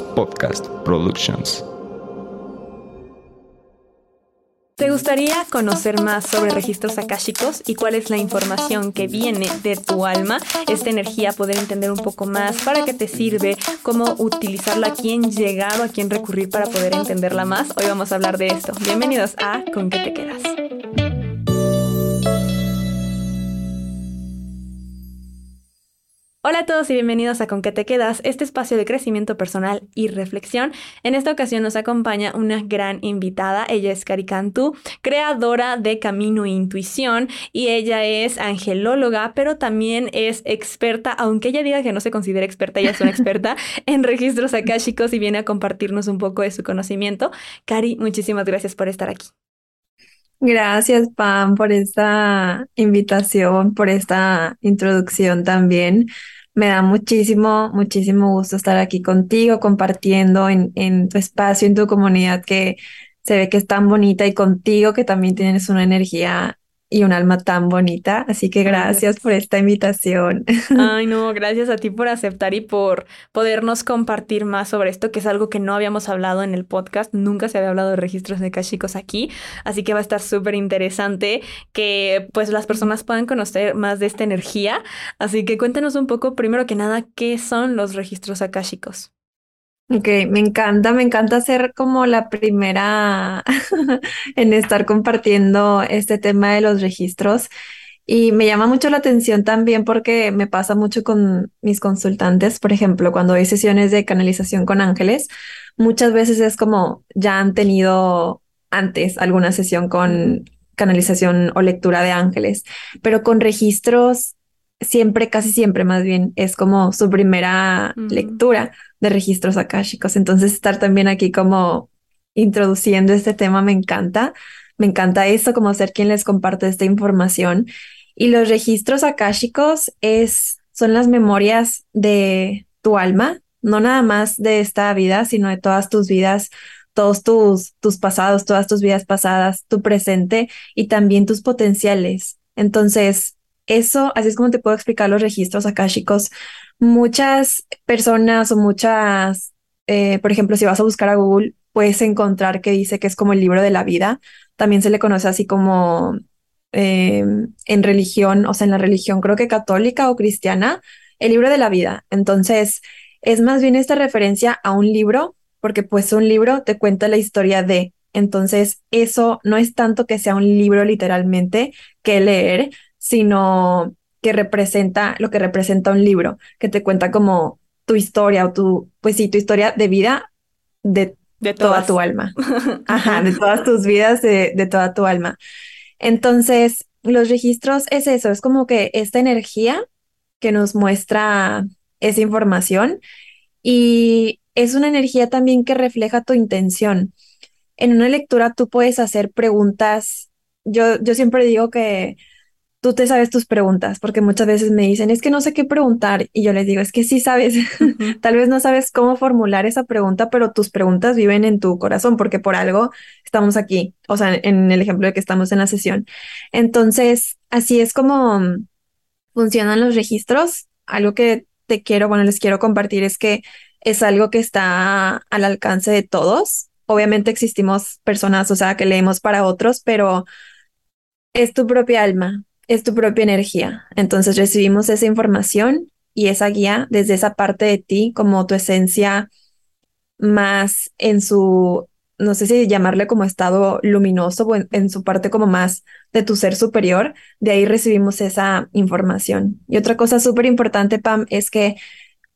Podcast Productions. ¿Te gustaría conocer más sobre registros akáshicos y cuál es la información que viene de tu alma? Esta energía, poder entender un poco más para qué te sirve, cómo utilizarla, a quién llegar o a quién recurrir para poder entenderla más. Hoy vamos a hablar de esto. Bienvenidos a ¿Con qué te quedas? Hola a todos y bienvenidos a Con qué te quedas, este espacio de crecimiento personal y reflexión. En esta ocasión nos acompaña una gran invitada, ella es Cari Cantú, creadora de Camino Intuición y ella es angelóloga, pero también es experta, aunque ella diga que no se considera experta, ella es una experta en registros akáshicos y viene a compartirnos un poco de su conocimiento. Cari, muchísimas gracias por estar aquí. Gracias, Pam, por esta invitación, por esta introducción también. Me da muchísimo, muchísimo gusto estar aquí contigo, compartiendo en, en tu espacio, en tu comunidad que se ve que es tan bonita y contigo que también tienes una energía y un alma tan bonita. Así que gracias por esta invitación. Ay, no, gracias a ti por aceptar y por podernos compartir más sobre esto, que es algo que no habíamos hablado en el podcast. Nunca se había hablado de registros de kashicos aquí. Así que va a estar súper interesante que pues las personas puedan conocer más de esta energía. Así que cuéntanos un poco, primero que nada, qué son los registros akáshicos. Ok, me encanta, me encanta ser como la primera en estar compartiendo este tema de los registros. Y me llama mucho la atención también porque me pasa mucho con mis consultantes, por ejemplo, cuando hay sesiones de canalización con ángeles, muchas veces es como ya han tenido antes alguna sesión con canalización o lectura de ángeles, pero con registros siempre, casi siempre más bien, es como su primera lectura de registros akáshicos. Entonces, estar también aquí como introduciendo este tema me encanta. Me encanta esto, como ser quien les comparte esta información. Y los registros akáshicos es, son las memorias de tu alma, no nada más de esta vida, sino de todas tus vidas, todos tus, tus pasados, todas tus vidas pasadas, tu presente y también tus potenciales. Entonces, eso, así es como te puedo explicar los registros akáshicos. Muchas personas o muchas, eh, por ejemplo, si vas a buscar a Google, puedes encontrar que dice que es como el libro de la vida. También se le conoce así como em, en religión, o sea, en la religión creo que católica o cristiana, el libro de la vida. Entonces, es más bien esta referencia a un libro, porque pues un libro te cuenta la historia de. Entonces, eso no es tanto que sea un libro literalmente que leer, sino que representa lo que representa un libro, que te cuenta como tu historia o tu, pues sí, tu historia de vida de, de toda tu alma. Ajá, de todas tus vidas, de, de toda tu alma. Entonces, los registros es eso, es como que esta energía que nos muestra esa información y es una energía también que refleja tu intención. En una lectura tú puedes hacer preguntas. Yo, yo siempre digo que tú te sabes tus preguntas, porque muchas veces me dicen, es que no sé qué preguntar, y yo les digo, es que sí sabes, tal vez no sabes cómo formular esa pregunta, pero tus preguntas viven en tu corazón, porque por algo estamos aquí, o sea, en el ejemplo de que estamos en la sesión. Entonces, así es como funcionan los registros. Algo que te quiero, bueno, les quiero compartir es que es algo que está al alcance de todos. Obviamente existimos personas, o sea, que leemos para otros, pero es tu propia alma, es tu propia energía. Entonces recibimos esa información y esa guía desde esa parte de ti como tu esencia más en su, no sé si llamarle como estado luminoso o en, su parte como más de tu ser superior. De ahí recibimos esa información. Y otra cosa súper importante, Pam, es que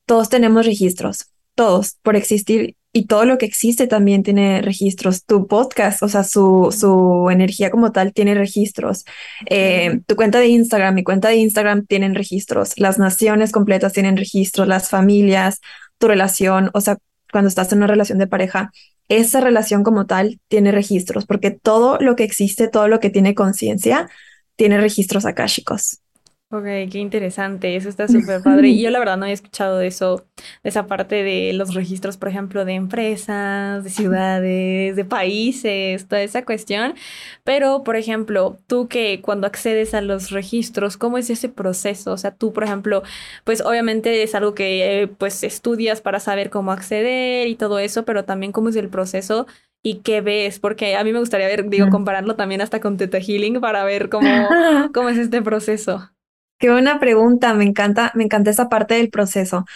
todos tenemos registros, todos, por existir y todo lo que existe también tiene registros. Tu podcast, o sea, su, su energía como tal tiene registros. Eh, tu cuenta de Instagram, mi cuenta de Instagram tienen registros. Las naciones completas tienen registros, las familias, tu relación, o sea, cuando estás en una relación de pareja, esa relación como tal tiene registros, porque todo lo que existe, todo lo que tiene conciencia, tiene registros akáshicos. Ok, qué interesante, eso está súper padre. Y yo la verdad no había escuchado de eso, de esa parte de los registros, por ejemplo, de empresas, de ciudades, de países, toda esa cuestión. Pero, por ejemplo, tú que cuando accedes a los registros, ¿cómo es ese proceso? O sea, tú, por ejemplo, pues obviamente es algo que eh, pues estudias para saber cómo acceder y todo eso, pero también cómo es el proceso y qué ves, porque a mí me gustaría ver, digo, compararlo también hasta con Teta Healing para ver cómo, cómo es este proceso. Qué buena pregunta, me encanta, me encanta esa parte del proceso.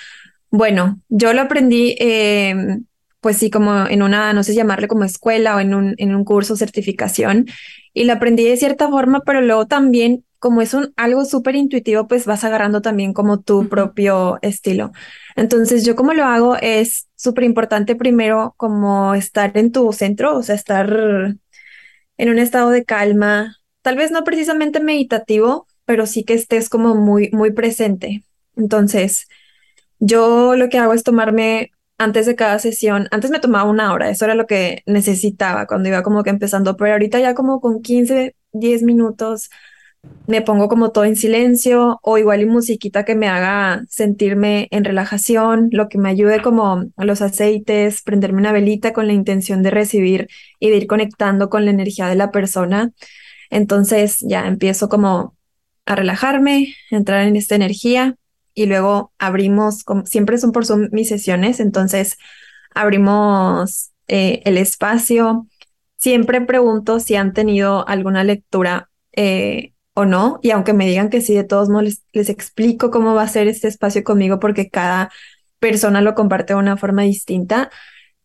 Bueno, yo lo aprendí, em, pues sí, como en una, no sé llamarle como escuela o en un, en un curso certificación, y lo aprendí de cierta forma, pero luego también, como es un algo súper intuitivo, pues vas agarrando también como tu propio estilo. Entonces, yo como lo hago es súper importante primero como estar en tu centro, o sea, estar en un estado de calma, tal vez no precisamente meditativo, pero sí que estés como muy, muy presente. Entonces, yo lo que hago es tomarme antes de cada sesión, antes me tomaba una hora, eso era lo que necesitaba cuando iba como que empezando, pero ahorita ya como con 15, 10 minutos me pongo como todo en silencio o igual y musiquita que me haga sentirme en relajación, lo que me ayude como los aceites, prenderme una velita con la intención de recibir y de ir conectando con la energía de la persona. Entonces ya empiezo como a relajarme, entrar en esta energía y luego abrimos, como, siempre son por Zoom mis sesiones, entonces abrimos eh, el espacio. Siempre pregunto si han tenido alguna lectura eh, o no, y aunque me digan que sí, de todos modos les, les explico cómo va a ser este espacio conmigo porque cada persona lo comparte de una forma distinta.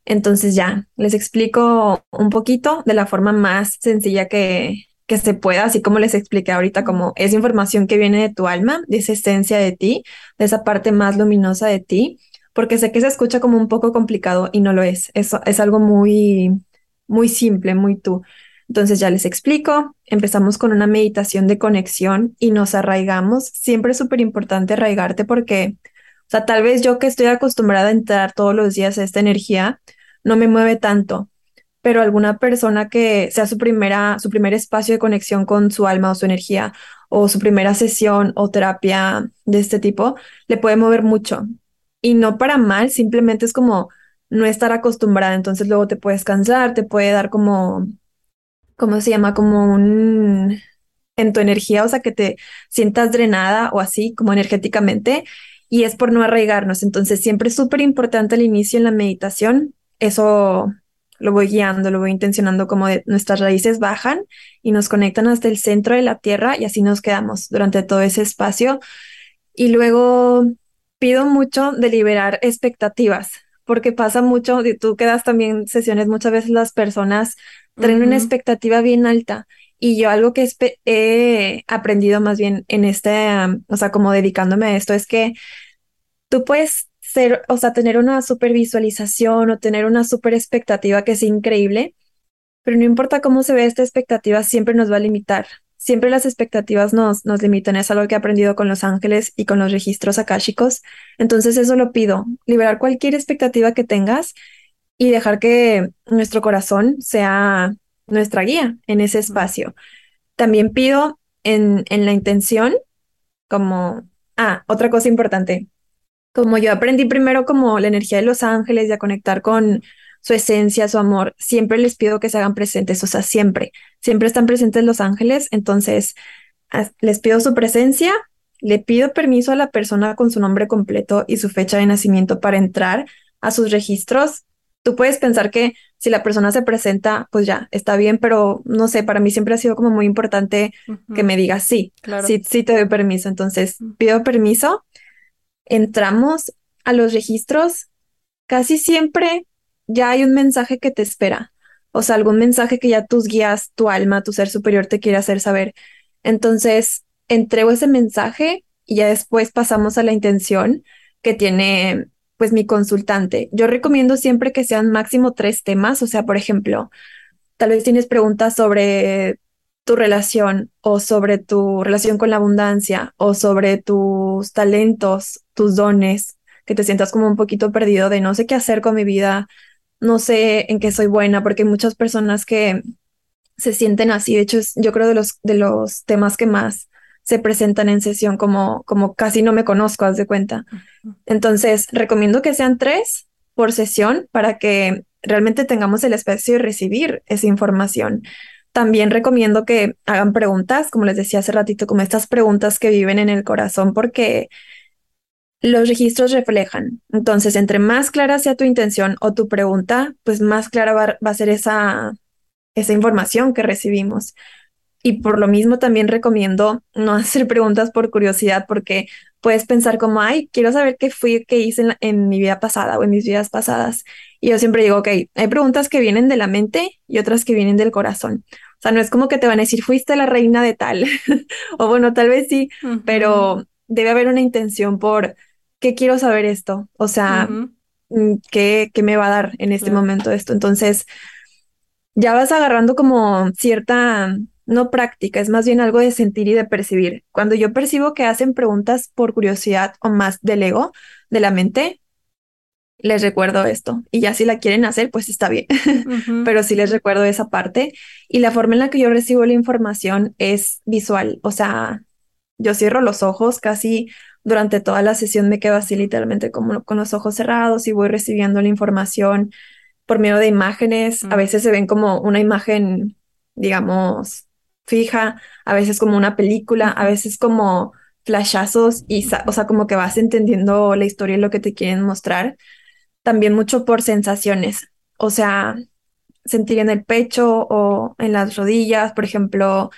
Entonces ya, les explico un poquito de la forma más sencilla que, que se pueda, así como les expliqué ahorita, como es información que viene de tu alma, de esa esencia de ti, de esa parte más luminosa de ti, porque sé que se escucha como un poco complicado y no lo es. Eso es algo muy, muy simple, muy tú. Entonces ya les explico, empezamos con una meditación de conexión y nos arraigamos. Siempre es súper importante arraigarte porque, o sea, tal vez yo que estoy acostumbrada a entrar todos los días a esta energía, no me mueve tanto, pero alguna persona que sea su primera, su primer espacio de conexión con su alma o su energía, o su primera sesión o terapia de este tipo, le puede mover mucho. Y no para mal, simplemente es como no estar acostumbrada, entonces luego te puedes cansar, te puede dar como, ¿cómo se llama? Como un, en tu energía, o sea, que te sientas drenada o así, como energéticamente, y es por no arraigarnos. Entonces, siempre es súper importante al inicio en la meditación, eso lo voy guiando, lo voy intencionando como de nuestras raíces bajan y nos conectan hasta el centro de la tierra y así nos quedamos durante todo ese espacio. Y luego pido mucho de liberar expectativas, porque pasa mucho, tú quedas también sesiones, muchas veces las personas traen una expectativa bien alta. Y yo algo que he aprendido más bien en este, o sea, como dedicándome a esto, es que tú puedes o sea, tener una super visualización o tener una super expectativa que es increíble, pero no importa cómo se ve esta expectativa, siempre nos va a limitar. Siempre las expectativas nos, nos limitan. Es algo que he aprendido con los ángeles y con los registros akáshicos. Entonces eso lo pido, liberar cualquier expectativa que tengas y dejar que nuestro corazón sea nuestra guía en ese espacio. También pido en, en la intención como, ah, otra cosa importante, como yo aprendí primero como la energía de los ángeles y a conectar con su esencia, su amor, siempre les pido que se hagan presentes, o sea, siempre, siempre están presentes los ángeles, entonces les pido su presencia, le pido permiso a la persona con su nombre completo y su fecha de nacimiento para entrar a sus registros. Tú puedes pensar que si la persona se presenta, pues ya, está bien, pero no sé, para mí siempre ha sido como muy importante que me digas sí, claro. sí, sí te doy permiso. Entonces, pido permiso entramos a los registros, casi siempre ya hay un mensaje que te espera. O sea, algún mensaje que ya tus guías, tu alma, tu ser superior te quiere hacer saber. Entonces, entrego ese mensaje y ya después pasamos a la intención que tiene pues mi consultante. Yo recomiendo siempre que sean máximo tres temas, o sea, por ejemplo, tal vez tienes preguntas sobre tu relación o sobre tu relación con la abundancia o sobre tus talentos, tus dones, que te sientas como un poquito perdido de no sé qué hacer con mi vida, no sé en qué soy buena, porque hay muchas personas que se sienten así. De hecho, yo creo de los, de los temas que más se presentan en sesión como, como casi no me conozco, haz de cuenta. Entonces, recomiendo que sean tres por sesión para que realmente tengamos el espacio de recibir esa información. También recomiendo que hagan preguntas, como les decía hace ratito, como estas preguntas que viven en el corazón, porque los registros reflejan. Entonces, entre más clara sea tu intención o tu pregunta, pues más clara va, a ser esa, esa información que recibimos. Y por lo mismo también recomiendo no hacer preguntas por curiosidad, porque puedes pensar como, ay, quiero saber qué fui, qué hice en, mi vida pasada o en mis vidas pasadas. Y yo siempre digo, ok, hay preguntas que vienen de la mente y otras que vienen del corazón. O sea, no es como que te van a decir, fuiste la reina de tal, o bueno, tal vez sí, pero debe haber una intención por, ¿qué quiero saber esto? O sea, mm, ¿qué, ¿qué, me va a dar en este momento esto? Entonces, ya vas agarrando como cierta no práctica, es más bien algo de sentir y de percibir. Cuando yo percibo que hacen preguntas por curiosidad o más del ego, de la mente, les recuerdo esto. Y ya si la quieren hacer, pues está bien. Pero sí les recuerdo esa parte. Y la forma en la que yo recibo la información es visual. O sea, yo cierro los ojos casi durante toda la sesión me quedo así literalmente como con los ojos cerrados y voy recibiendo la información por medio de imágenes. A veces se ven como una imagen, digamos, fija, a veces como una película, a veces como flashazos y, o sea, como que vas entendiendo la historia y lo que te quieren mostrar. También mucho por sensaciones, o sea, sentir en el pecho o en las rodillas, por ejemplo,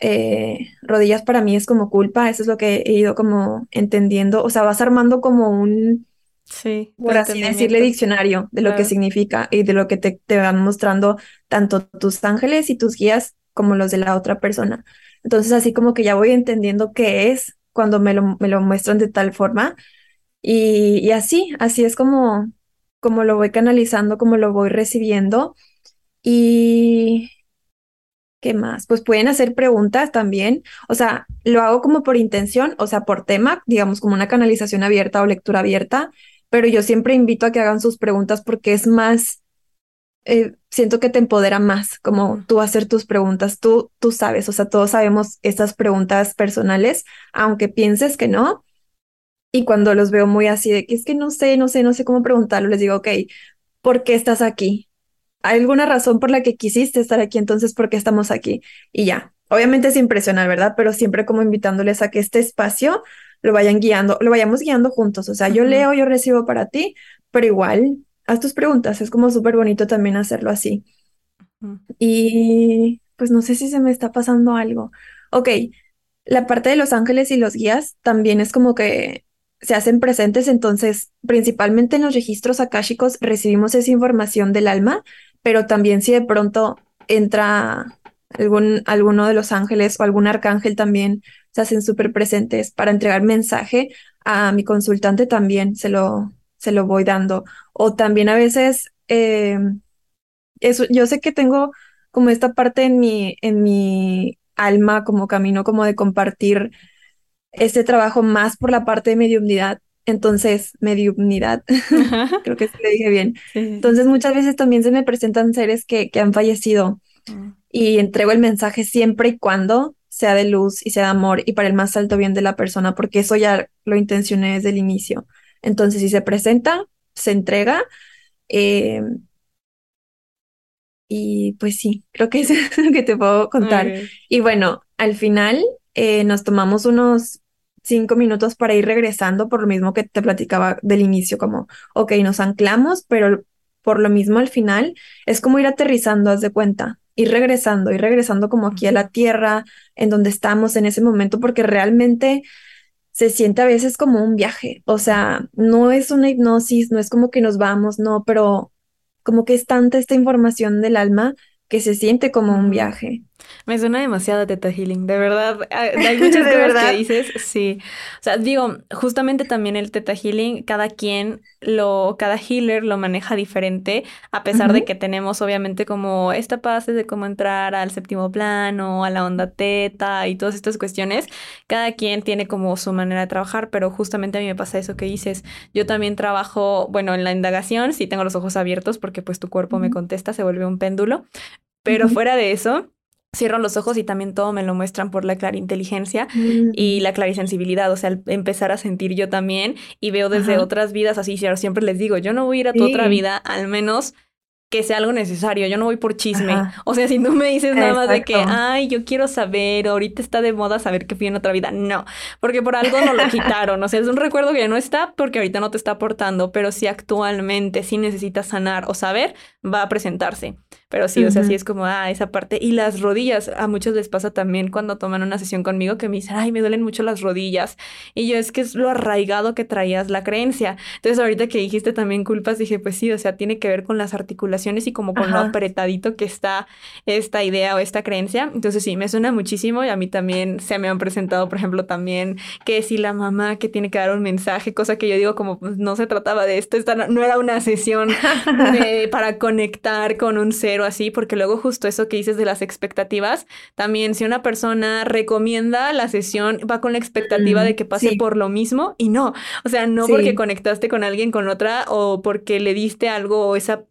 eh, rodillas para mí es como culpa, eso es lo que he ido como entendiendo, o sea, vas armando como un, sí, por así decirle, diccionario de lo que significa y de lo que te, te van mostrando tanto tus ángeles y tus guías como los de la otra persona. Entonces, así como que ya voy entendiendo qué es cuando me lo, me lo muestran de tal forma. Y, y, así, así es como, como lo voy canalizando, como lo voy recibiendo. Y, ¿qué más? Pues pueden hacer preguntas también. O sea, lo hago como por intención, o sea, por tema, digamos, como una canalización abierta o lectura abierta, pero yo siempre invito a que hagan sus preguntas porque es más eh, siento que te empodera más, como tú hacer tus preguntas, tú, tú sabes, o sea, todos sabemos estas preguntas personales, aunque pienses que no. Y cuando los veo muy así de que es que no sé, no sé, no sé cómo preguntarlo, les digo, ok, ¿por qué estás aquí? ¿Hay alguna razón por la que quisiste estar aquí? Entonces, ¿por qué estamos aquí? Y ya, obviamente es impresionante, ¿verdad? Pero siempre como invitándoles a que este espacio lo vayan guiando, lo vayamos guiando juntos. O sea, yo leo, yo recibo para ti, pero igual haz tus preguntas, es como súper bonito también hacerlo así. Y pues no sé si se me está pasando algo. Ok, la parte de los ángeles y los guías también es como que se hacen presentes, entonces principalmente en los registros akáshicos recibimos esa información del alma, pero también si de pronto entra algún, alguno de los ángeles o algún arcángel también se hacen súper presentes para entregar mensaje a mi consultante también se lo, se lo voy dando. O también a veces, eh, eso, yo sé que tengo como esta parte en mi, en mi alma, como camino como de compartir este trabajo más por la parte de mediunidad. Entonces, mediunidad, creo que sí le dije bien. Entonces, muchas veces también se me presentan seres que, que han fallecido mm. y entrego el mensaje siempre y cuando sea de luz y sea de amor y para el más alto bien de la persona, porque eso ya lo intencioné desde el inicio. Entonces, si se presenta, se entrega. Eh, y pues sí, creo que es lo que te puedo contar. Y bueno, al final eh, nos tomamos unos cinco minutos para ir regresando, por lo mismo que te platicaba del inicio, como, ok, nos anclamos, pero por lo mismo al final es como ir aterrizando, haz de cuenta, ir regresando, ir regresando como aquí a la tierra, en donde estamos en ese momento, porque realmente se siente a veces como un viaje, o sea, no es una hipnosis, no es como que nos vamos, no, pero como que es tanta esta información del alma que se siente como un viaje. Me suena demasiado Teta Healing, de verdad. Ah, hay muchas cosas que dices, sí. O sea, digo, justamente también el Teta Healing, cada quien lo, cada healer lo maneja diferente, a pesar de que tenemos obviamente como esta base de cómo entrar al séptimo plano, a la onda teta y todas estas cuestiones. Cada quien tiene como su manera de trabajar, pero justamente a mí me pasa eso que dices. Yo también trabajo, bueno, en la indagación, sí tengo los ojos abiertos porque pues tu cuerpo me contesta, se vuelve un péndulo. Pero fuera de eso, cierro los ojos y también todo me lo muestran por la clariinteligencia y la clarisensibilidad, o sea, empezar a sentir yo también y veo desde otras vidas así, siempre les digo, yo no voy a ir a tu otra vida, al menos que sea algo necesario, yo no voy por chisme. O sea, si tú me dices nada más de que, ay, yo quiero saber, ahorita está de moda saber que fui en otra vida, no, porque por algo no lo quitaron, o sea, es un recuerdo que ya no está porque ahorita no te está aportando, pero si actualmente sí necesitas sanar o saber, va a presentarse. Pero sí, o sea, sí es como, ah, esa parte. Y las rodillas, a muchos les pasa también cuando toman una sesión conmigo que me dicen, ay, me duelen mucho las rodillas. Y yo es que es lo arraigado que traías la creencia. Entonces, ahorita que dijiste también culpas, dije, pues sí, o sea, tiene que ver con las articulaciones y como con lo apretadito que está esta idea o esta creencia. Entonces, sí, me suena muchísimo y a mí también se me han presentado, por ejemplo, también que si la mamá que tiene que dar un mensaje, cosa que yo digo como, pues no se trataba de esto, esta no, era una sesión para conectar con un cero así, porque luego justo eso que dices de las expectativas, también si una persona recomienda la sesión, va con la expectativa de que pase por lo mismo y no, o sea, no porque conectaste con alguien con otra o porque le diste algo o esa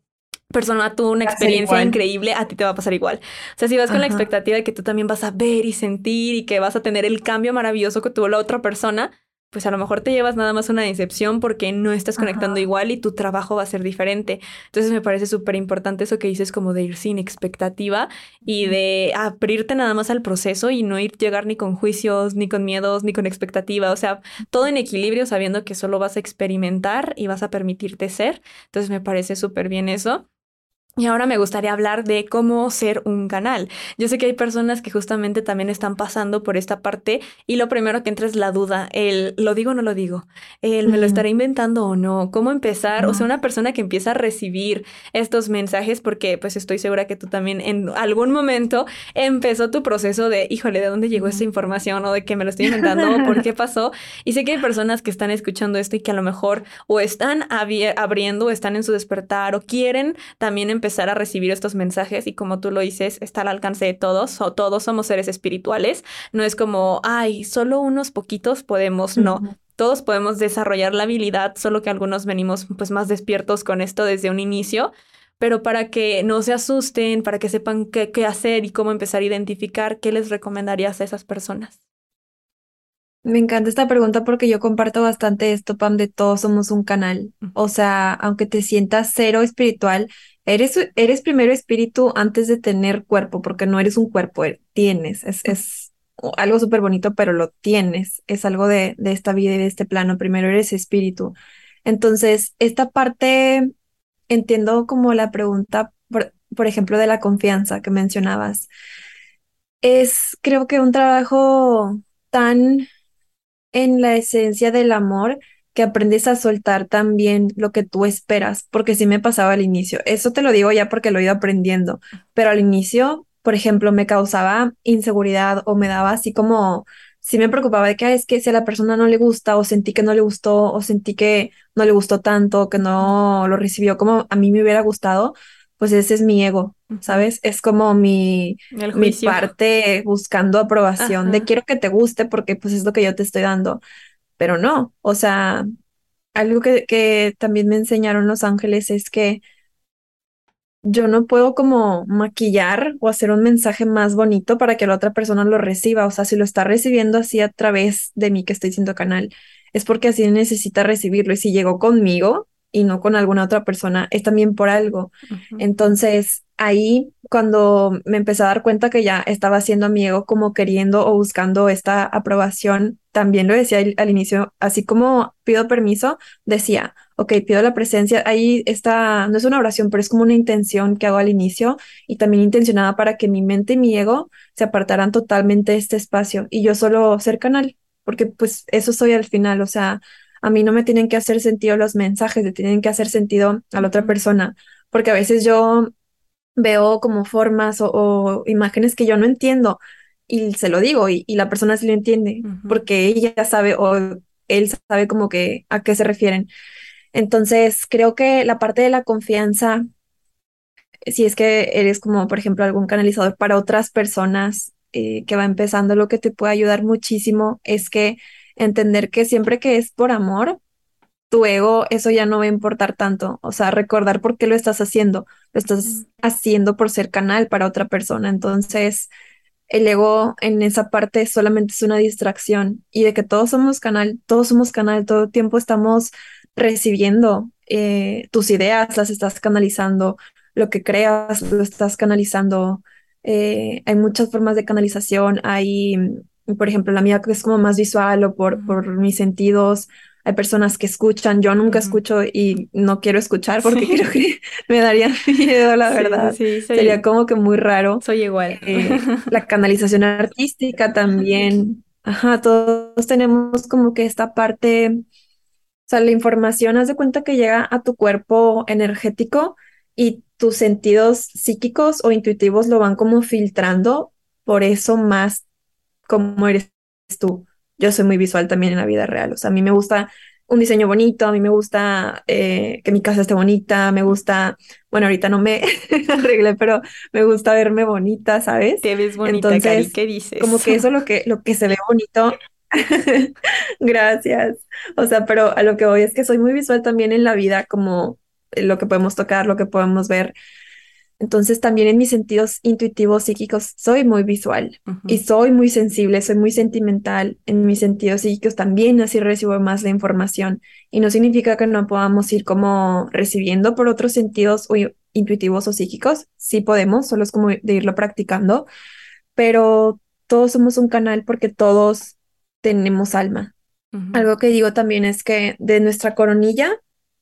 persona tuvo una experiencia increíble, a ti te va a pasar igual. O sea, si vas con la expectativa de que tú también vas a ver y sentir y que vas a tener el cambio maravilloso que tuvo la otra persona, pues a lo mejor te llevas nada más una decepción porque no estás conectando igual y tu trabajo va a ser diferente. Entonces me parece súper importante eso que dices como de ir sin expectativa y de abrirte nada más al proceso y no ir llegar ni con juicios, ni con miedos, ni con expectativa. O sea, todo en equilibrio sabiendo que solo vas a experimentar y vas a permitirte ser. Entonces me parece súper bien eso. Y ahora me gustaría hablar de cómo ser un canal. Yo sé que hay personas que justamente también están pasando por esta parte y lo primero que entra es la duda, el lo digo o no lo digo, el me lo estaré inventando o no, cómo empezar, o sea, una persona que empieza a recibir estos mensajes porque pues estoy segura que tú también en algún momento empezó tu proceso de, híjole, ¿de dónde llegó esta información o de que me lo estoy inventando o por qué pasó? Y sé que hay personas que están escuchando esto y que a lo mejor o están abriendo o están en su despertar o quieren también empezar empezar a recibir estos mensajes y como tú lo dices, está al alcance de todos o todos somos seres espirituales. No es como, ay, solo unos poquitos podemos, no. Todos podemos desarrollar la habilidad, solo que algunos venimos pues más despiertos con esto desde un inicio, pero para que no se asusten, para que sepan qué, qué hacer y cómo empezar a identificar, ¿qué les recomendarías a esas personas? Me encanta esta pregunta porque yo comparto bastante esto, Pam, de todos somos un canal. O sea, aunque te sientas cero espiritual, eres, eres primero espíritu antes de tener cuerpo, porque no eres un cuerpo, er, tienes, es, es algo súper bonito, pero lo tienes, es algo de, de esta vida y de este plano, primero eres espíritu. Entonces, esta parte, entiendo como la pregunta, por, por ejemplo, de la confianza que mencionabas. Es, creo que un trabajo tan en la esencia del amor que aprendes a soltar también lo que tú esperas, porque sí me pasaba al inicio. Eso te lo digo ya porque lo he ido aprendiendo, pero al inicio, por ejemplo, me causaba inseguridad o me daba así como, sí me preocupaba de que es que si a la persona no le gusta o sentí que no le gustó o sentí que no le gustó tanto, que no lo recibió como a mí me hubiera gustado, pues ese es mi ego, ¿sabes? Es como mi, mi parte buscando aprobación de quiero que te guste porque pues es lo que yo te estoy dando, pero no, o sea, algo que, que también me enseñaron los ángeles es que yo no puedo como maquillar o hacer un mensaje más bonito para que la otra persona lo reciba. O sea, si lo está recibiendo así a través de mí que estoy siendo canal, es porque así necesita recibirlo. Y si llegó conmigo, y no con alguna otra persona, es también por algo. Entonces, ahí cuando me empecé a dar cuenta que ya estaba haciendo a mi ego como queriendo o buscando esta aprobación, también lo decía al, inicio, así como pido permiso, decía, ok, pido la presencia, ahí está, no es una oración, pero es como una intención que hago al inicio y también intencionada para que mi mente y mi ego se apartaran totalmente de este espacio y yo solo ser canal, porque pues eso soy al final, o sea, a mí no me tienen que hacer sentido los mensajes, le tienen que hacer sentido a la otra persona, porque a veces yo veo como formas o, imágenes que yo no entiendo y se lo digo y, la persona sí lo entiende, porque ella sabe o él sabe como que a qué se refieren. Entonces, creo que la parte de la confianza, si es que eres como, por ejemplo, algún canalizador para otras personas eh, que va empezando, lo que te puede ayudar muchísimo es que entender que siempre que es por amor, tu ego, eso ya no va a importar tanto. O sea, recordar por qué lo estás haciendo. Lo estás haciendo por ser canal para otra persona. Entonces, el ego en esa parte solamente es una distracción y de que todos somos canal, todos somos canal, todo el tiempo estamos recibiendo eh, tus ideas, las estás canalizando, lo que creas, lo estás canalizando. Eh, hay muchas formas de canalización, hay, por ejemplo, la mía que es como más visual o por, por mis sentidos, hay personas que escuchan, yo nunca escucho y no quiero escuchar porque creo que me daría miedo, la verdad. Sí, Sería como que muy raro. Soy igual. Eh, la canalización artística también. Ajá, todos tenemos como que esta parte, o sea, la información, haz de cuenta que llega a tu cuerpo energético y tus sentidos psíquicos o intuitivos lo van como filtrando, por eso más como eres tú yo soy muy visual también en la vida real. O sea, a mí me gusta un diseño bonito, a mí me gusta eh, que mi casa esté bonita, me gusta, bueno, ahorita no me arreglé, pero me gusta verme bonita, ¿sabes? Te ves bonita, Entonces, ¿qué dices? Como que eso lo que, lo que se ve bonito. Gracias. O sea, pero a lo que voy es que soy muy visual también en la vida, como lo que podemos tocar, lo que podemos ver. Entonces también en mis sentidos intuitivos psíquicos soy muy visual y soy muy sensible, soy muy sentimental. En mis sentidos psíquicos también así recibo más la información y no significa que no podamos ir como recibiendo por otros sentidos o intuitivos o psíquicos. Sí podemos, solo es como de irlo practicando, pero todos somos un canal porque todos tenemos alma. Algo que digo también es que de nuestra coronilla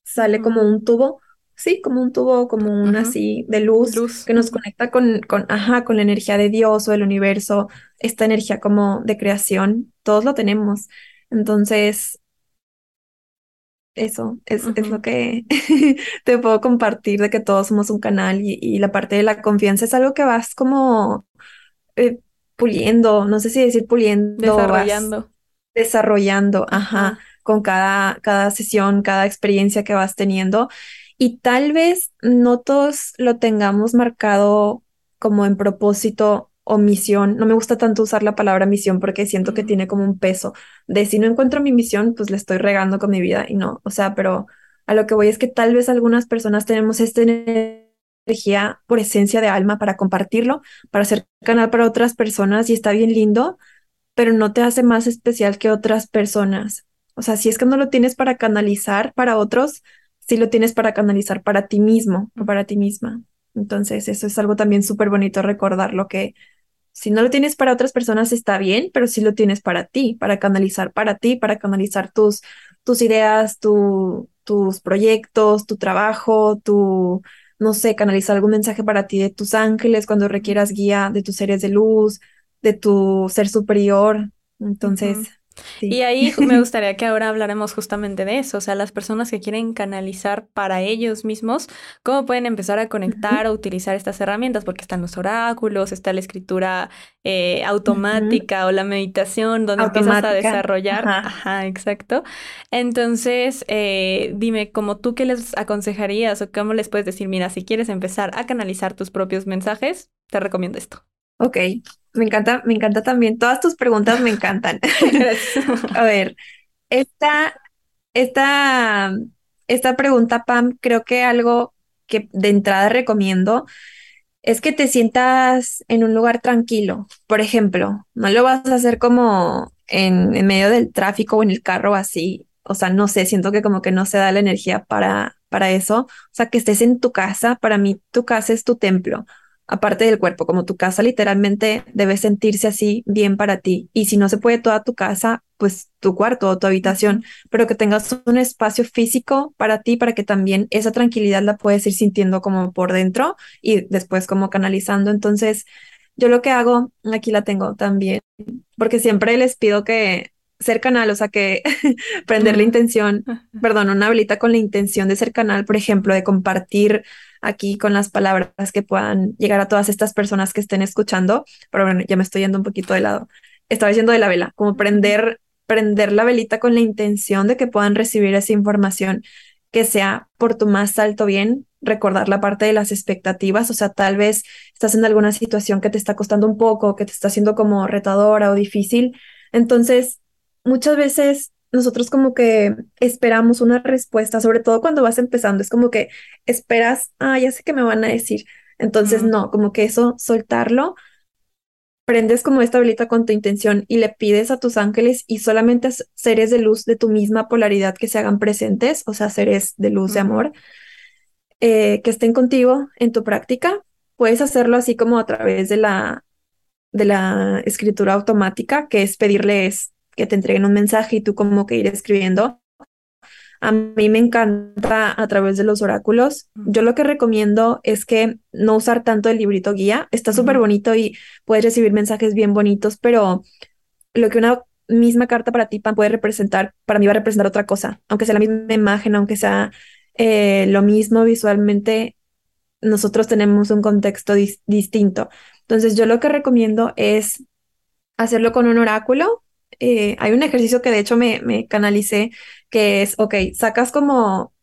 sale como un tubo sí, como un tubo, como un así de luz, que nos conecta con, con, ajá, con la energía de Dios o del universo, esta energía como de creación, todos lo tenemos. Entonces, eso es, es lo que te puedo compartir de que todos somos un canal y, la parte de la confianza es algo que vas como eh, puliendo, no sé si decir puliendo. Desarrollando. desarrollando, ajá, con cada, cada sesión, cada experiencia que vas teniendo y tal vez no todos lo tengamos marcado como en propósito o misión. No me gusta tanto usar la palabra misión porque siento que tiene como un peso de si no encuentro mi misión, pues le estoy regando con mi vida y no, o sea, pero a lo que voy es que tal vez algunas personas tenemos esta energía por esencia de alma para compartirlo, para ser canal para otras personas y está bien lindo, pero no te hace más especial que otras personas. O sea, si es que no lo tienes para canalizar para otros, si lo tienes para canalizar para ti mismo o para ti misma. Entonces, eso es algo también súper bonito recordar lo que si no lo tienes para otras personas está bien, pero si lo tienes para ti, para canalizar para ti, para canalizar tus, tus ideas, tu, tus proyectos, tu trabajo, tu, no sé, canalizar algún mensaje para ti de tus ángeles cuando requieras guía de tus seres de luz, de tu ser superior. Entonces, y ahí me gustaría que ahora habláramos justamente de eso, o sea, las personas que quieren canalizar para ellos mismos, cómo pueden empezar a conectar o utilizar estas herramientas, porque están los oráculos, está la escritura eh, automática o la meditación, donde empiezas a desarrollar. Ajá, exacto. Entonces, eh, dime, como tú qué les aconsejarías o cómo les puedes decir, mira, si quieres empezar a canalizar tus propios mensajes, te recomiendo esto. Ok, me encanta, me encanta también. Todas tus preguntas me encantan. A ver, esta, esta, esta pregunta, Pam, creo que algo que de entrada recomiendo es que te sientas en un lugar tranquilo. Por ejemplo, no lo vas a hacer como en, en medio del tráfico o en el carro así. O sea, no sé, siento que como que no se da la energía para, para eso. O sea, que estés en tu casa. Para mí, tu casa es tu templo aparte del cuerpo, como tu casa literalmente debe sentirse así bien para ti. Y si no se puede toda tu casa, pues tu cuarto o tu habitación, pero que tengas un espacio físico para ti, para que también esa tranquilidad la puedes ir sintiendo como por dentro y después como canalizando. Entonces, yo lo que hago, aquí la tengo también, porque siempre les pido que ser canal, o sea, que prender la intención, perdón, una velita con la intención de ser canal, por ejemplo, de compartir aquí con las palabras que puedan llegar a todas estas personas que estén escuchando. Pero bueno, ya me estoy yendo un poquito de lado. Estaba diciendo de la vela, como prender, prender la velita con la intención de que puedan recibir esa información que sea por tu más alto bien, recordar la parte de las expectativas, o sea, tal vez estás en alguna situación que te está costando un poco, que te está haciendo como retadora o difícil. Entonces, muchas veces nosotros como que esperamos una respuesta, sobre todo cuando vas empezando, es como que esperas, ah, ya sé que me van a decir. Entonces, no, como que eso, soltarlo prendes como esta velita con tu intención y le pides a tus ángeles y solamente seres de luz de tu misma polaridad que se hagan presentes, o sea, seres de luz, de amor, eh, que estén contigo en tu práctica. Puedes hacerlo así como a través de la, de la escritura automática, que es pedirles que te entreguen un mensaje y tú como que ir escribiendo. A mí me encanta a través de los oráculos. Yo lo que recomiendo es que no usar tanto el librito guía. Está súper bonito y puedes recibir mensajes bien bonitos, pero lo que una misma carta para ti puede representar, para mí va a representar otra cosa, aunque sea la misma imagen, aunque sea eh, lo mismo visualmente, nosotros tenemos un contexto distinto. Entonces yo lo que recomiendo es hacerlo con un oráculo eh, hay un ejercicio que de hecho me, me canalicé, que es, ok, sacas como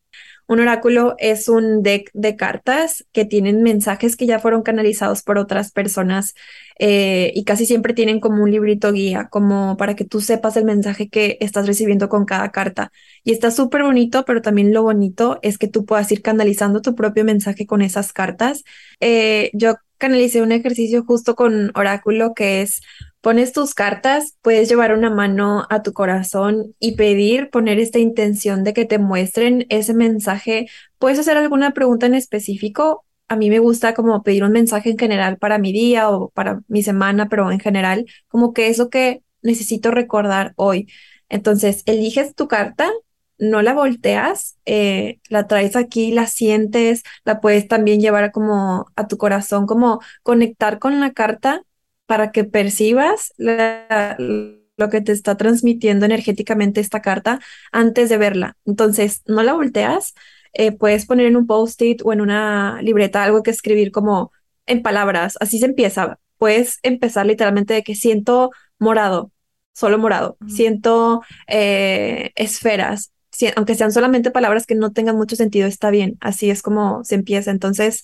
un oráculo es un deck de cartas que tienen mensajes que ya fueron canalizados por otras personas eh, y casi siempre tienen como un librito guía, como para que tú sepas el mensaje que estás recibiendo con cada carta. Y está súper bonito, pero también lo bonito es que tú puedas ir canalizando tu propio mensaje con esas cartas. Eh, yo canalicé un ejercicio justo con oráculo que es Pones tus cartas, puedes llevar una mano a tu corazón y pedir, poner esta intención de que te muestren ese mensaje. Puedes hacer alguna pregunta en específico. A mí me gusta como pedir un mensaje en general para mi día o para mi semana, pero en general, como que es lo que necesito recordar hoy. Entonces, eliges tu carta, no la volteas, eh, la traes aquí, la sientes, la puedes también llevar como a tu corazón, como conectar con la carta para que percibas lo que te está transmitiendo energéticamente esta carta antes de verla. Entonces, no la volteas, eh, puedes poner en un post-it o en una libreta algo que escribir como en palabras, así se empieza. Puedes empezar literalmente de que siento morado, solo morado, siento eh, esferas, aunque sean solamente palabras que no tengan mucho sentido, está bien, así es como se empieza. Entonces,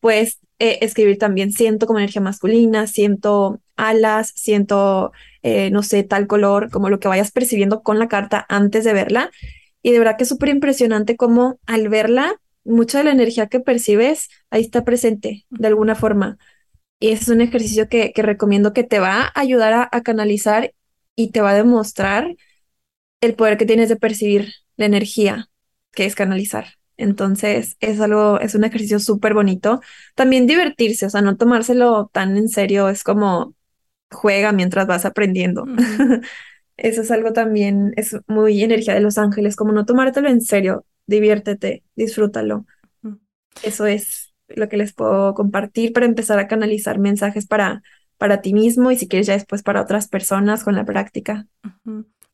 puedes eh, escribir también, siento como energía masculina, siento alas, siento, eh, no sé, tal color, como lo que vayas percibiendo con la carta antes de verla. Y de verdad que es súper impresionante como al verla, mucha de la energía que percibes ahí está presente de alguna forma. Y ese es un ejercicio que, que recomiendo que te va a ayudar a canalizar y te va a demostrar el poder que tienes de percibir la energía que es canalizar. Entonces es algo, es un ejercicio súper bonito. También divertirse, o sea, no tomárselo tan en serio, es como juega mientras vas aprendiendo. Eso es algo también, es muy energía de los ángeles, como no tomártelo en serio, diviértete, disfrútalo. Eso es lo que les puedo compartir para empezar a canalizar mensajes para, para ti mismo y si quieres ya después para otras personas con la práctica.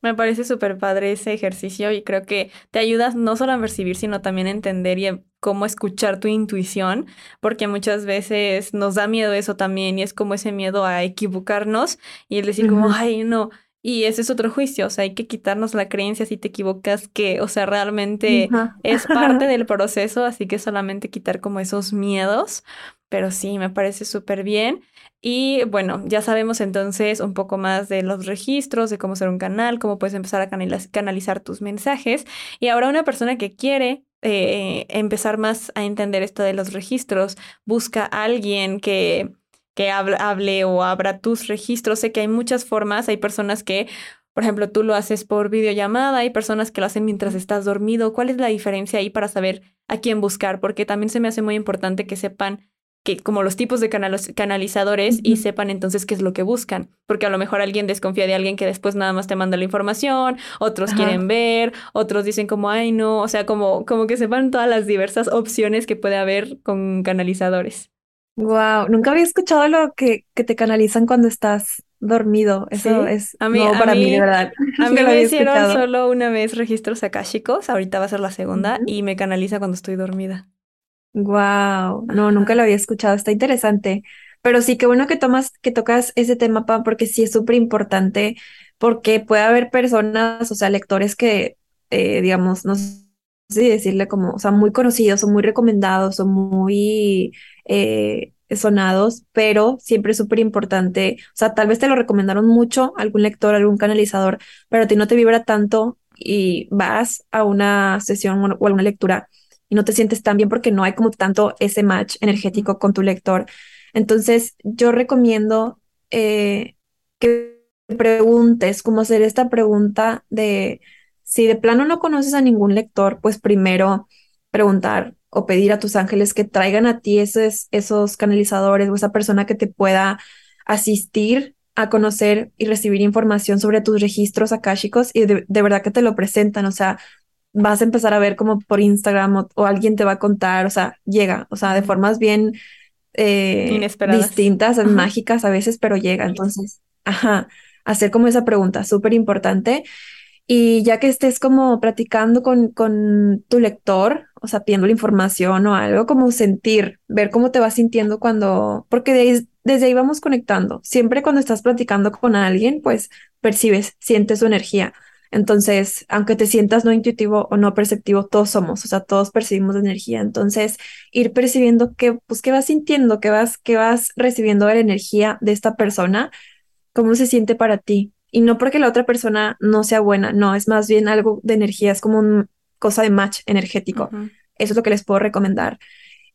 Me parece súper padre ese ejercicio y creo que te ayudas no solo a percibir, sino también a entender y a cómo escuchar tu intuición, porque muchas veces nos da miedo eso también y es como ese miedo a equivocarnos y el decir como, ay, no. Y ese es otro juicio, o sea, hay que quitarnos la creencia si te equivocas que, o sea, realmente es parte del proceso, así que solamente quitar como esos miedos, pero sí, me parece súper bien. Y bueno, ya sabemos entonces un poco más de los registros, de cómo ser un canal, cómo puedes empezar a canalizar tus mensajes. Y ahora una persona que quiere eh, empezar más a entender esto de los registros, busca a alguien que, que hable, o abra tus registros. Sé que hay muchas formas, hay personas que por ejemplo, tú lo haces por videollamada, hay personas que lo hacen mientras estás dormido. ¿Cuál es la diferencia ahí para saber a quién buscar? Porque también se me hace muy importante que sepan que como los tipos de canalizadores y sepan entonces qué es lo que buscan, porque a lo mejor alguien desconfía de alguien que después nada más te manda la información, otros quieren ver, otros dicen como, ay no, o sea, como, como que sepan todas las diversas opciones que puede haber con canalizadores. Wow, nunca había escuchado lo que, que te canalizan cuando estás dormido. Eso es a mí, para mí, verdad. A mí me hicieron solo una vez registros akáshicos, ahorita va a ser la segunda, y me canaliza cuando estoy dormida. Wow, no, nunca lo había escuchado, está interesante. Pero sí, qué bueno que tomas, que tocas ese tema, Pam, porque sí es súper importante, porque puede haber personas, o sea, lectores que, eh, digamos, no si decirle como, o sea, muy conocidos o muy recomendados o muy eh, sonados, pero siempre es súper importante, o sea, tal vez te lo recomendaron mucho algún lector, algún canalizador, pero a ti no te vibra tanto y vas a una sesión o alguna lectura y no te sientes tan bien porque no hay como tanto ese match energético con tu lector. Entonces, yo recomiendo eh, que preguntes, como hacer esta pregunta de si de plano no conoces a ningún lector, pues primero preguntar o pedir a tus ángeles que traigan a ti esos, esos canalizadores o esa persona que te pueda asistir a conocer y recibir información sobre tus registros akáshicos y de, verdad que te lo presentan, o sea, vas a empezar a ver como por Instagram o, alguien te va a contar, o sea, llega, o sea, de formas bien eh, distintas, mágicas a veces, pero llega. Entonces, ajá, hacer como esa pregunta, súper importante. Y ya que estés como practicando con, con tu lector, o sea, pidiendo la información o algo, como sentir, ver cómo te vas sintiendo cuando, porque desde ahí vamos conectando. Siempre cuando estás platicando con alguien, pues percibes, sientes su energía. Entonces, aunque te sientas no intuitivo o no perceptivo, todos somos, o sea, todos percibimos energía. Entonces, ir percibiendo qué, pues, qué vas sintiendo, qué vas, qué vas recibiendo de la energía de esta persona, cómo se siente para ti. Y no porque la otra persona no sea buena, no, es más bien algo de energía, es como una cosa de match energético. Eso es lo que les puedo recomendar.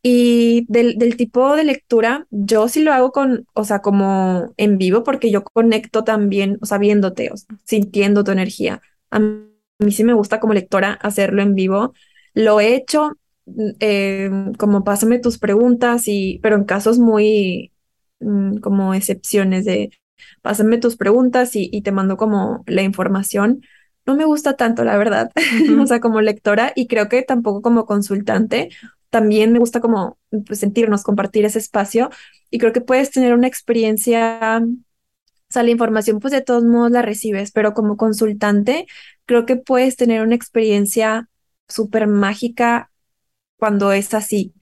Y del, del, tipo de lectura, yo sí lo hago con, o sea, como en vivo, porque yo conecto también, o sea, viéndote, sintiendo tu energía. A mí, sí me gusta como lectora hacerlo en vivo. Lo he hecho mm, eh, como pásame tus preguntas, y, pero en casos muy mm, como excepciones de pásame tus preguntas y, y, te mando como la información. No me gusta tanto, la verdad, o sea, como lectora y creo que tampoco como consultante, también me gusta como pues, sentirnos, compartir ese espacio y creo que puedes tener una experiencia, o sea, la información pues de todos modos la recibes, pero como consultante creo que puedes tener una experiencia súper mágica cuando es así.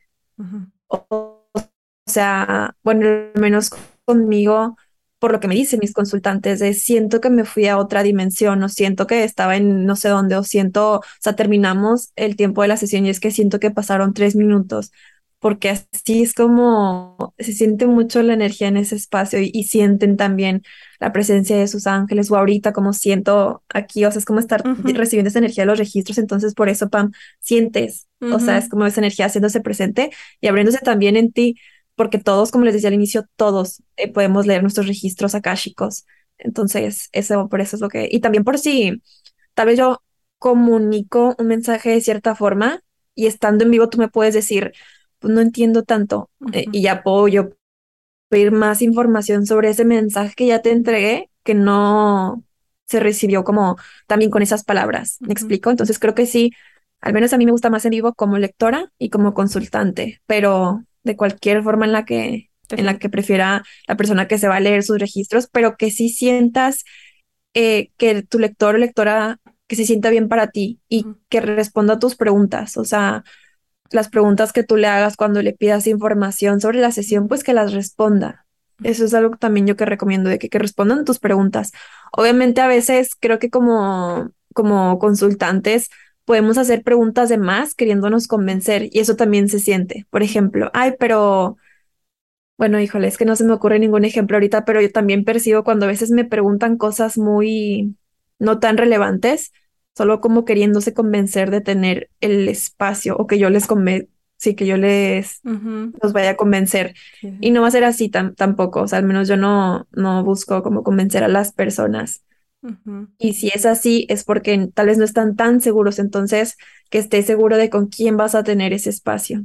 o, o, sea, bueno, al menos conmigo por lo que me dicen mis consultantes, de siento que me fui a otra dimensión o siento que estaba en no sé dónde o siento, o sea, terminamos el tiempo de la sesión y es que siento que pasaron tres minutos porque así es como se siente mucho la energía en ese espacio y, sienten también la presencia de sus ángeles o ahorita como siento aquí, o sea, es como estar recibiendo esa energía de los registros, entonces por eso, Pam, sientes, o sea, es como esa energía haciéndose presente y abriéndose también en ti porque todos, como les decía al inicio, todos eh, podemos leer nuestros registros akáshicos. Entonces, eso por eso es lo que... Y también por si tal vez yo comunico un mensaje de cierta forma y estando en vivo tú me puedes decir, pues no entiendo tanto eh, y ya puedo yo pedir más información sobre ese mensaje que ya te entregué, que no se recibió como también con esas palabras. ¿Me explico? Entonces creo que sí, al menos a mí me gusta más en vivo como lectora y como consultante, pero de cualquier forma en la que, en la que prefiera la persona que se va a leer sus registros, pero que sí sientas eh, que tu lector o lectora que se sienta bien para ti y que responda a tus preguntas, o sea, las preguntas que tú le hagas cuando le pidas información sobre la sesión, pues que las responda. Eso es algo también yo que recomiendo, de que, que respondan tus preguntas. Obviamente a veces creo que como, como consultantes podemos hacer preguntas de más queriéndonos convencer y eso también se siente. Por ejemplo, ay, pero, bueno, híjole, es que no se me ocurre ningún ejemplo ahorita, pero yo también percibo cuando a veces me preguntan cosas muy no tan relevantes, solo como queriéndose convencer de tener el espacio o que yo les conven sí, que yo les los vaya a convencer. Y no va a ser así tampoco, o sea, al menos yo no, no busco como convencer a las personas. Y si es así, es porque tal vez no están tan seguros, entonces que estés seguro de con quién vas a tener ese espacio.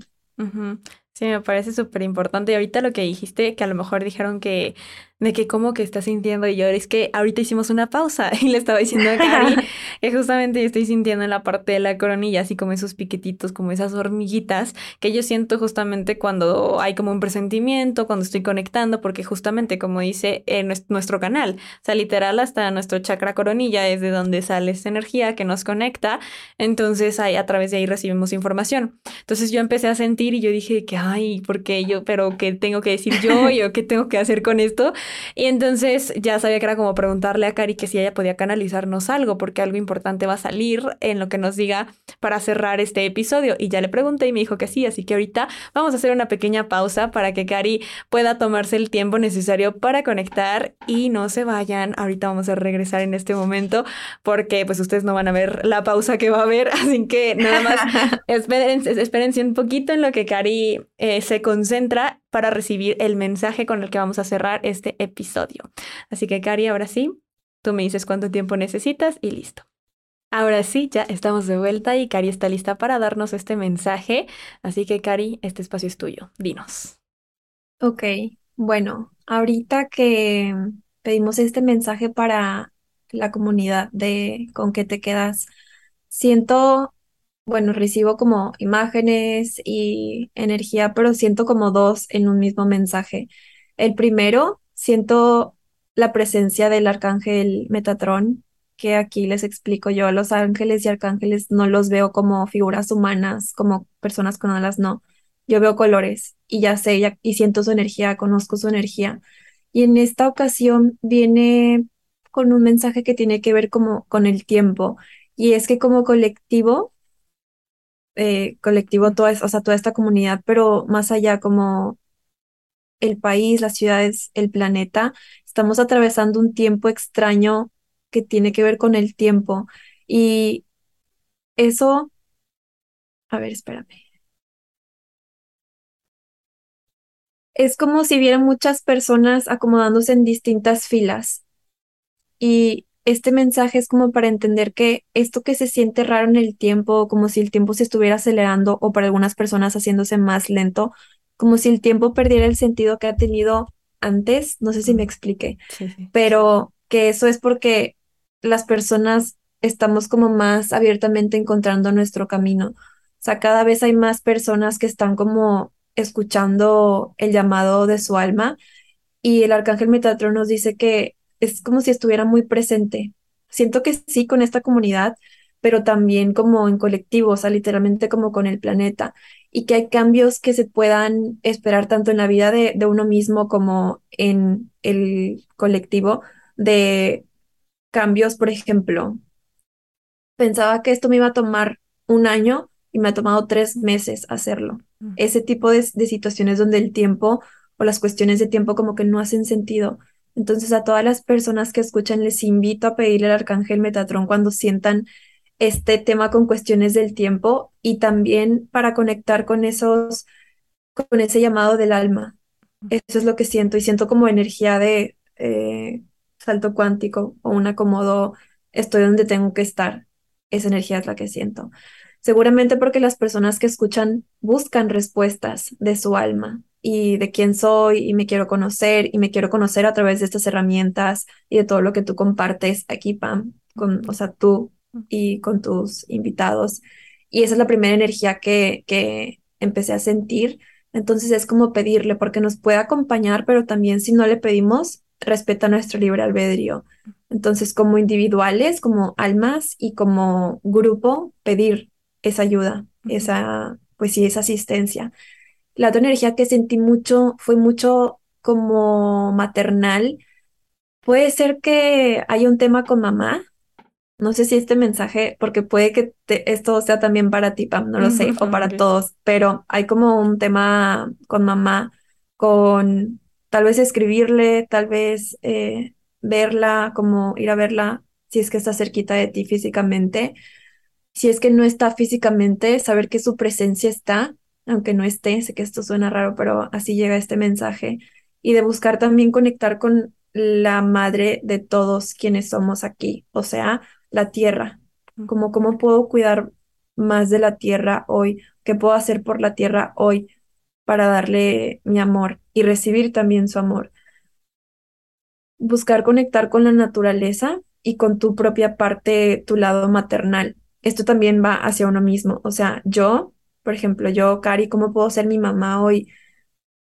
Sí, me parece súper importante. Y ahorita lo que dijiste, que a lo mejor dijeron que de que cómo que estás sintiendo y yo es que ahorita hicimos una pausa y le estaba diciendo a Cari que justamente estoy sintiendo en la parte de la coronilla así como esos piquetitos, como esas hormiguitas que yo siento justamente cuando hay como un presentimiento, cuando estoy conectando, porque justamente como dice en nuestro canal, o sea, literal hasta nuestro chakra coronilla es de donde sale esa energía que nos conecta, entonces ahí a través de ahí recibimos información. Entonces yo empecé a sentir y yo dije que, ay, ¿por qué yo? Pero ¿qué tengo que decir yo? ¿Yo qué tengo que hacer con esto? Y entonces ya sabía que era como preguntarle a Cari que si ella podía canalizarnos algo, porque algo importante va a salir en lo que nos diga para cerrar este episodio. Y ya le pregunté y me dijo que sí, así que ahorita vamos a hacer una pequeña pausa para que Cari pueda tomarse el tiempo necesario para conectar y no se vayan. Ahorita vamos a regresar en este momento porque pues ustedes no van a ver la pausa que va a haber, así que nada más espérense, espérense un poquito en lo que Cari eh, se concentra para recibir el mensaje con el que vamos a cerrar este episodio. Así que, Cari, ahora sí, tú me dices cuánto tiempo necesitas y listo. Ahora sí, ya estamos de vuelta y Cari está lista para darnos este mensaje. Así que, Cari, este espacio es tuyo. Dinos. Ok, bueno, ahorita que pedimos este mensaje para la comunidad de con qué te quedas, siento, bueno, recibo como imágenes y energía, pero siento como dos en un mismo mensaje. El primero, siento la presencia del arcángel Metatrón que aquí les explico yo, los ángeles y arcángeles no los veo como figuras humanas, como personas con alas, no. Yo veo colores y ya sé y siento su energía, conozco su energía. Y en esta ocasión viene con un mensaje que tiene que ver como con el tiempo. Y es que como colectivo, eh, colectivo, toda, o sea, toda esta comunidad, pero más allá como el país, las ciudades, el planeta, estamos atravesando un tiempo extraño que tiene que ver con el tiempo. Y eso, a ver, espérame. Es como si viera muchas personas acomodándose en distintas filas. Y este mensaje es como para entender que esto que se siente raro en el tiempo, como si el tiempo se estuviera acelerando o para algunas personas haciéndose más lento, como si el tiempo perdiera el sentido que ha tenido antes, no sé si me expliqué, pero que eso es porque las personas estamos como más abiertamente encontrando nuestro camino. O sea, cada vez hay más personas que están como escuchando el llamado de su alma y el arcángel Metatron nos dice que es como si estuviera muy presente. Siento que sí con esta comunidad, pero también como en colectivo, o sea, literalmente como con el planeta, y que hay cambios que se puedan esperar tanto en la vida de, de uno mismo como en el colectivo, de cambios, por ejemplo, pensaba que esto me iba a tomar un año y me ha tomado tres meses hacerlo. Ese tipo de, situaciones donde el tiempo o las cuestiones de tiempo como que no hacen sentido. Entonces a todas las personas que escuchan les invito a pedirle al arcángel Metatrón cuando sientan este tema con cuestiones del tiempo y también para conectar con esos, con ese llamado del alma. Eso es lo que siento y siento como energía de eh, salto cuántico o un acomodo, estoy donde tengo que estar. Esa energía es la que siento. Seguramente porque las personas que escuchan buscan respuestas de su alma y de quién soy y me quiero conocer y me quiero conocer a través de estas herramientas y de todo lo que tú compartes aquí, Pam, con, o sea, tú y con tus invitados. Y esa es la primera energía que, que empecé a sentir. Entonces es como pedirle, porque nos puede acompañar, pero también si no le pedimos, respeta nuestro libre albedrío. Entonces, como individuales, como almas y como grupo, pedir esa ayuda, esa, pues sí, esa asistencia. La otra energía que sentí mucho fue mucho como maternal. Puede ser que haya un tema con mamá. No sé si este mensaje, porque puede que esto sea también para ti, Pam, no lo sé, o para todos, pero hay como un tema con mamá, con tal vez escribirle, tal vez eh, verla, como ir a verla si es que está cerquita de ti físicamente. Si es que no está físicamente, saber que su presencia está, aunque no esté, sé que esto suena raro, pero así llega este mensaje. Y de buscar también conectar con la madre de todos quienes somos aquí, o sea, la tierra. Como cómo puedo cuidar más de la tierra hoy, qué puedo hacer por la tierra hoy, para darle mi amor y recibir también su amor. Buscar conectar con la naturaleza y con tu propia parte, tu lado maternal. Esto también va hacia uno mismo. O sea, yo, por ejemplo, yo, Cari, ¿cómo puedo ser mi mamá hoy?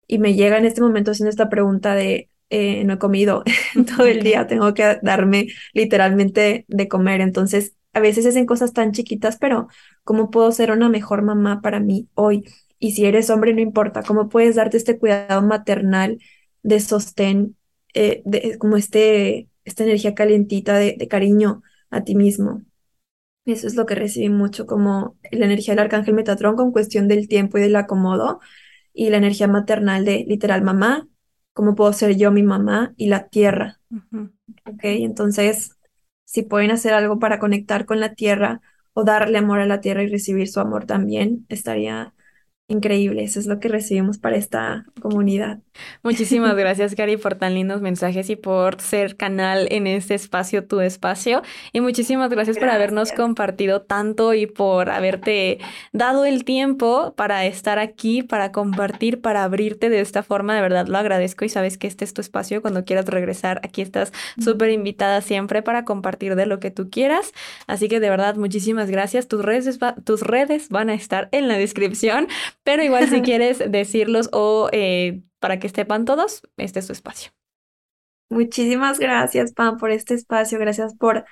Y me llega en este momento haciendo esta pregunta de, eh, no he comido todo el día, tengo que darme literalmente de comer. Entonces, a veces hacen cosas tan chiquitas, pero ¿cómo puedo ser una mejor mamá para mí hoy? Y si eres hombre, no importa, ¿cómo puedes darte este cuidado maternal de sostén, eh, de, como este, esta energía calientita de, de cariño a ti mismo? Eso es lo que recibí mucho, como la energía del arcángel Metatrón con cuestión del tiempo y del acomodo, y la energía maternal de literal mamá, cómo puedo ser yo mi mamá y la tierra. Ok, entonces, si pueden hacer algo para conectar con la tierra o darle amor a la tierra y recibir su amor también, estaría increíble. Eso es lo que recibimos para esta comunidad. Muchísimas gracias, Cari, por tan lindos mensajes y por ser canal en este espacio, tu espacio. Y muchísimas gracias, por habernos compartido tanto y por haberte dado el tiempo para estar aquí, para compartir, para abrirte de esta forma. De verdad lo agradezco y sabes que este es tu espacio. Cuando quieras regresar, aquí estás súper invitada siempre para compartir de lo que tú quieras. Así que de verdad, muchísimas gracias. Tus redes, tus redes van a estar en la descripción pero igual si quieres decirlos o eh, para que sepan todos, este es su espacio. Muchísimas gracias, Pam, por este espacio. Gracias por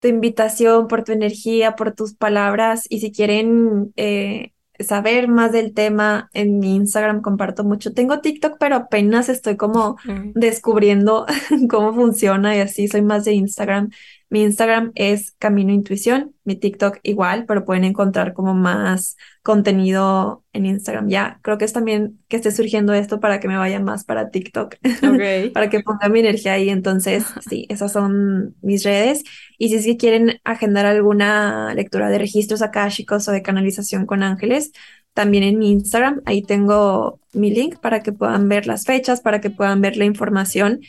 tu invitación, por tu energía, por tus palabras. Y si quieren eh, saber más del tema, en mi Instagram comparto mucho. Tengo TikTok, pero apenas estoy como descubriendo cómo funciona y así soy más de Instagram. Mi Instagram es Camino Intuición, mi TikTok igual, pero pueden encontrar como más contenido en Instagram. Ya, creo que es también que esté surgiendo esto para que me vaya más para TikTok, para que ponga mi energía ahí. Entonces, sí, esas son mis redes. Y si es que quieren agendar alguna lectura de registros akáshicos o de canalización con ángeles, también en mi Instagram, ahí tengo mi link para que puedan ver las fechas, para que puedan ver la información.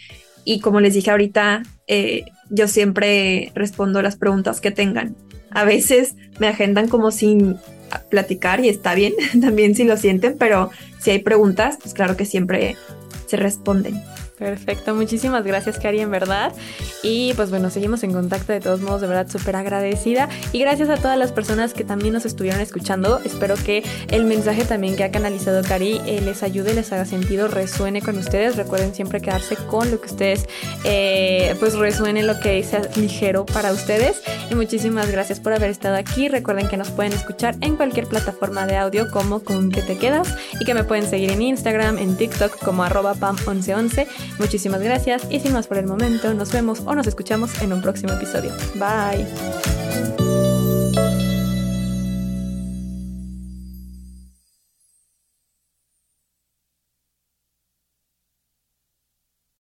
Y como les dije ahorita, eh, yo siempre respondo las preguntas que tengan. A veces me agendan como sin platicar y está bien, también si lo sienten, pero si hay preguntas, pues claro que siempre se responden. Perfecto, muchísimas gracias Cari, en verdad. Y pues bueno, seguimos en contacto de todos modos, de verdad súper agradecida. Y gracias a todas las personas que también nos estuvieron escuchando. Espero que el mensaje también que ha canalizado Cari eh, les ayude, les haga sentido, resuene con ustedes. Recuerden siempre quedarse con lo que ustedes, eh, pues resuene lo que sea ligero para ustedes. Y muchísimas gracias por haber estado aquí. Recuerden que nos pueden escuchar en cualquier plataforma de audio como con que te quedas y que me pueden seguir en Instagram, en TikTok como arroba pam1111 Muchísimas gracias y sin más por el momento, nos vemos o nos escuchamos en un próximo episodio. Bye.